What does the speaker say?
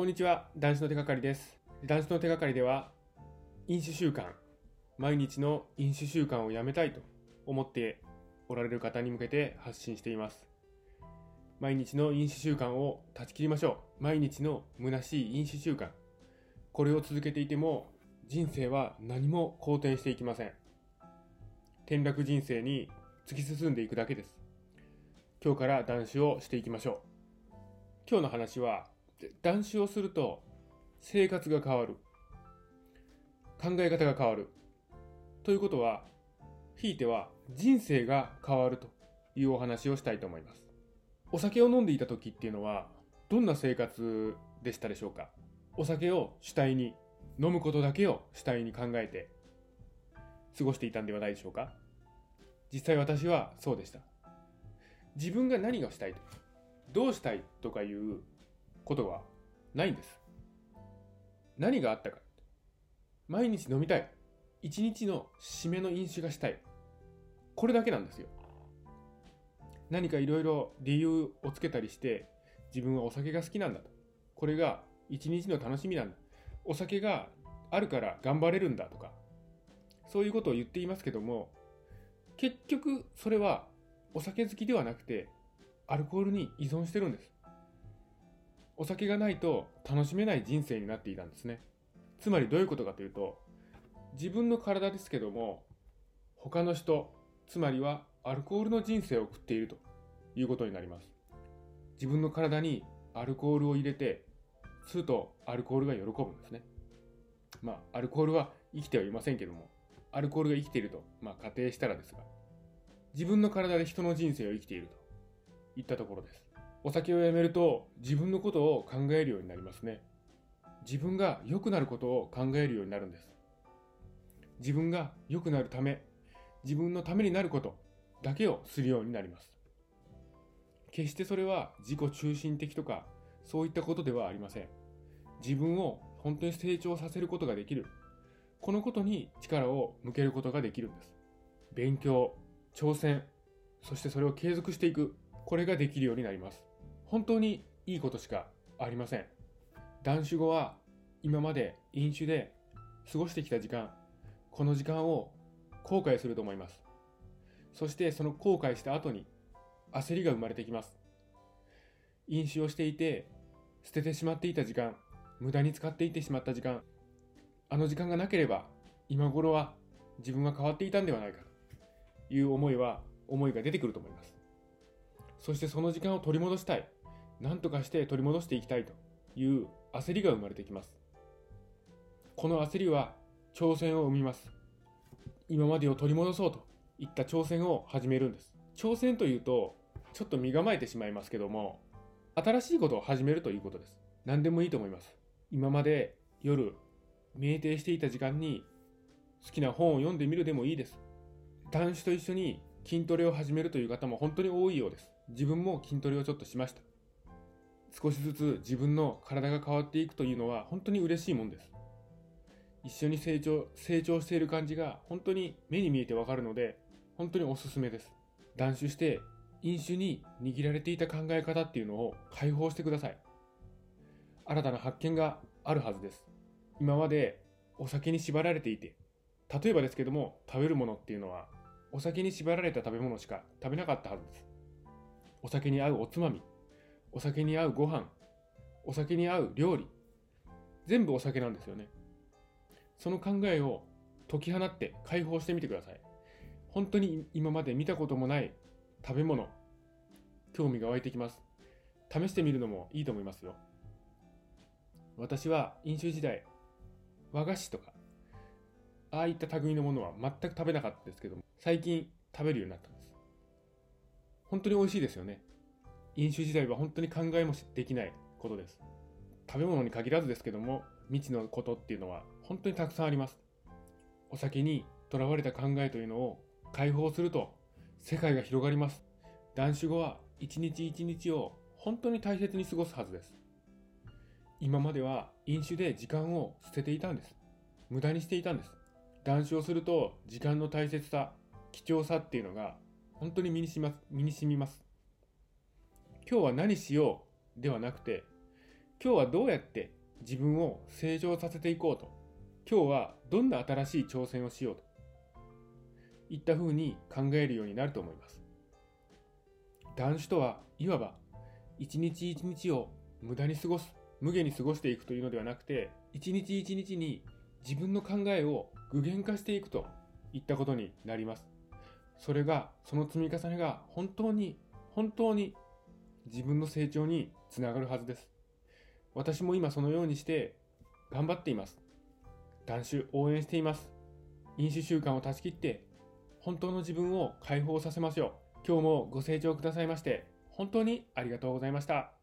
こんにちは男子の手がかりです。男子の手がかりでは飲酒習慣。毎日の飲酒習慣をやめたいと思っておられる方に向けて発信しています。毎日の飲酒習慣を断ち切りましょう。毎日の虚しい飲酒習慣。これを続けていても人生は何も好転していきません。転落人生に突き進んでいくだけです。今日から断酒をしていきましょう。今日の話は断酒をすると生活が変わる。考え方が変わる。ということはひいては人生が変わるというお話をしたいと思います。お酒を飲んでいた時っていうのはどんな生活でしたでしょうか？お酒を主体に飲むことだけを主体に考えて過ごしていたんではないでしょうか？実際私はそうでした。自分が何がしたいとかどうしたいとかいうことはないんです。何があったか。毎日飲みたい。一日の締めの飲酒がしたい。これだけなんですよ。何かいろいろ理由をつけたりして自分はお酒が好きなんだと。これが一日の楽しみなんだ。お酒があるから頑張れるんだとか。そういうことを言っていますけども結局それはお酒好きではなくてアルコールに依存してるんです。お酒がないと楽しめない人生になっていたんですね。つまりどういうことかというと自分の体ですけども他の人つまりはアルコールの人生を送っているということになります。自分の体にアルコールを入れてするとアルコールが喜ぶんですね。まあアルコールは生きてはいませんけどもアルコールが生きていると、まあ、仮定したらですが自分の体で人の人生を生きているといったところです。お酒をやめると自分のことを考えるようになりますね。自分が良くなることを考えるようになるんです。自分が良くなるため自分のためになることだけをするようになります。決してそれは自己中心的とかそういったことではありません。自分を本当に成長させることができる。このことに力を向けることができるんです。勉強挑戦そしてそれを継続していく。これができるようになります。本当にいいことしかありません。断酒後は今まで飲酒で過ごしてきた時間この時間を後悔すると思います。そしてその後悔した後に焦りが生まれてきます。飲酒をしていて捨ててしまっていた時間無駄に使っていってしまった時間あの時間がなければ今頃は自分は変わっていたんではないかという思いは思いが出てくると思います。そしてその時間を取り戻したい。何とかして取り戻していきたいという焦りが生まれてきます。この焦りは挑戦を生みます。今までを取り戻そうといった挑戦を始めるんです。挑戦というとちょっと身構えてしまいますけども新しいことを始めるということです。何でもいいと思います。今まで夜酩酊していた時間に好きな本を読んでみるでもいいです。男子と一緒に筋トレを始めるという方も本当に多いようです。自分も筋トレをちょっとしました。少しずつ自分の体が変わっていくというのは本当に嬉しいもんです。一緒に成長成長している感じが本当に目に見えてわかるので本当におすすめです。断酒して飲酒に握られていた考え方っていうのを解放してください。新たな発見があるはずです。今までお酒に縛られていて例えばですけども食べるものっていうのはお酒に縛られた食べ物しか食べなかったはずです。お酒に合うおつまみ。お酒に合うご飯お酒に合う料理全部お酒なんですよね。その考えを解き放って解放してみてください。本当に今まで見たこともない食べ物興味が湧いてきます。試してみるのもいいと思いますよ。私は飲酒時代和菓子とかああいった類のものは全く食べなかったですけども最近食べるようになったんです。本当に美味しいですよね。飲酒時代は本当に考えもできないことです。食べ物に限らずですけども未知のことっていうのは本当にたくさんあります。お酒にとらわれた考えというのを解放すると世界が広がります。断酒後は一日一日を本当に大切に過ごすはずです。今までは飲酒で時間を捨てていたんです。無駄にしていたんです。断酒をすると時間の大切さ貴重さっていうのが本当に身にします。身に染みます。今日は何しようではなくて今日はどうやって自分を成長させていこうと。今日はどんな新しい挑戦をしようと。いったふうに考えるようになると思います。断酒とはいわば一日一日を無駄に過ごす無限に過ごしていくというのではなくて一日一日に自分の考えを具現化していくといったことになります。それがその積み重ねが本当に本当に自分の成長につながるはずです。私も今そのようにして頑張っています。断酒応援しています。飲酒習慣を断ち切って本当の自分を解放させましょう。今日もご清聴くださいまして本当にありがとうございました。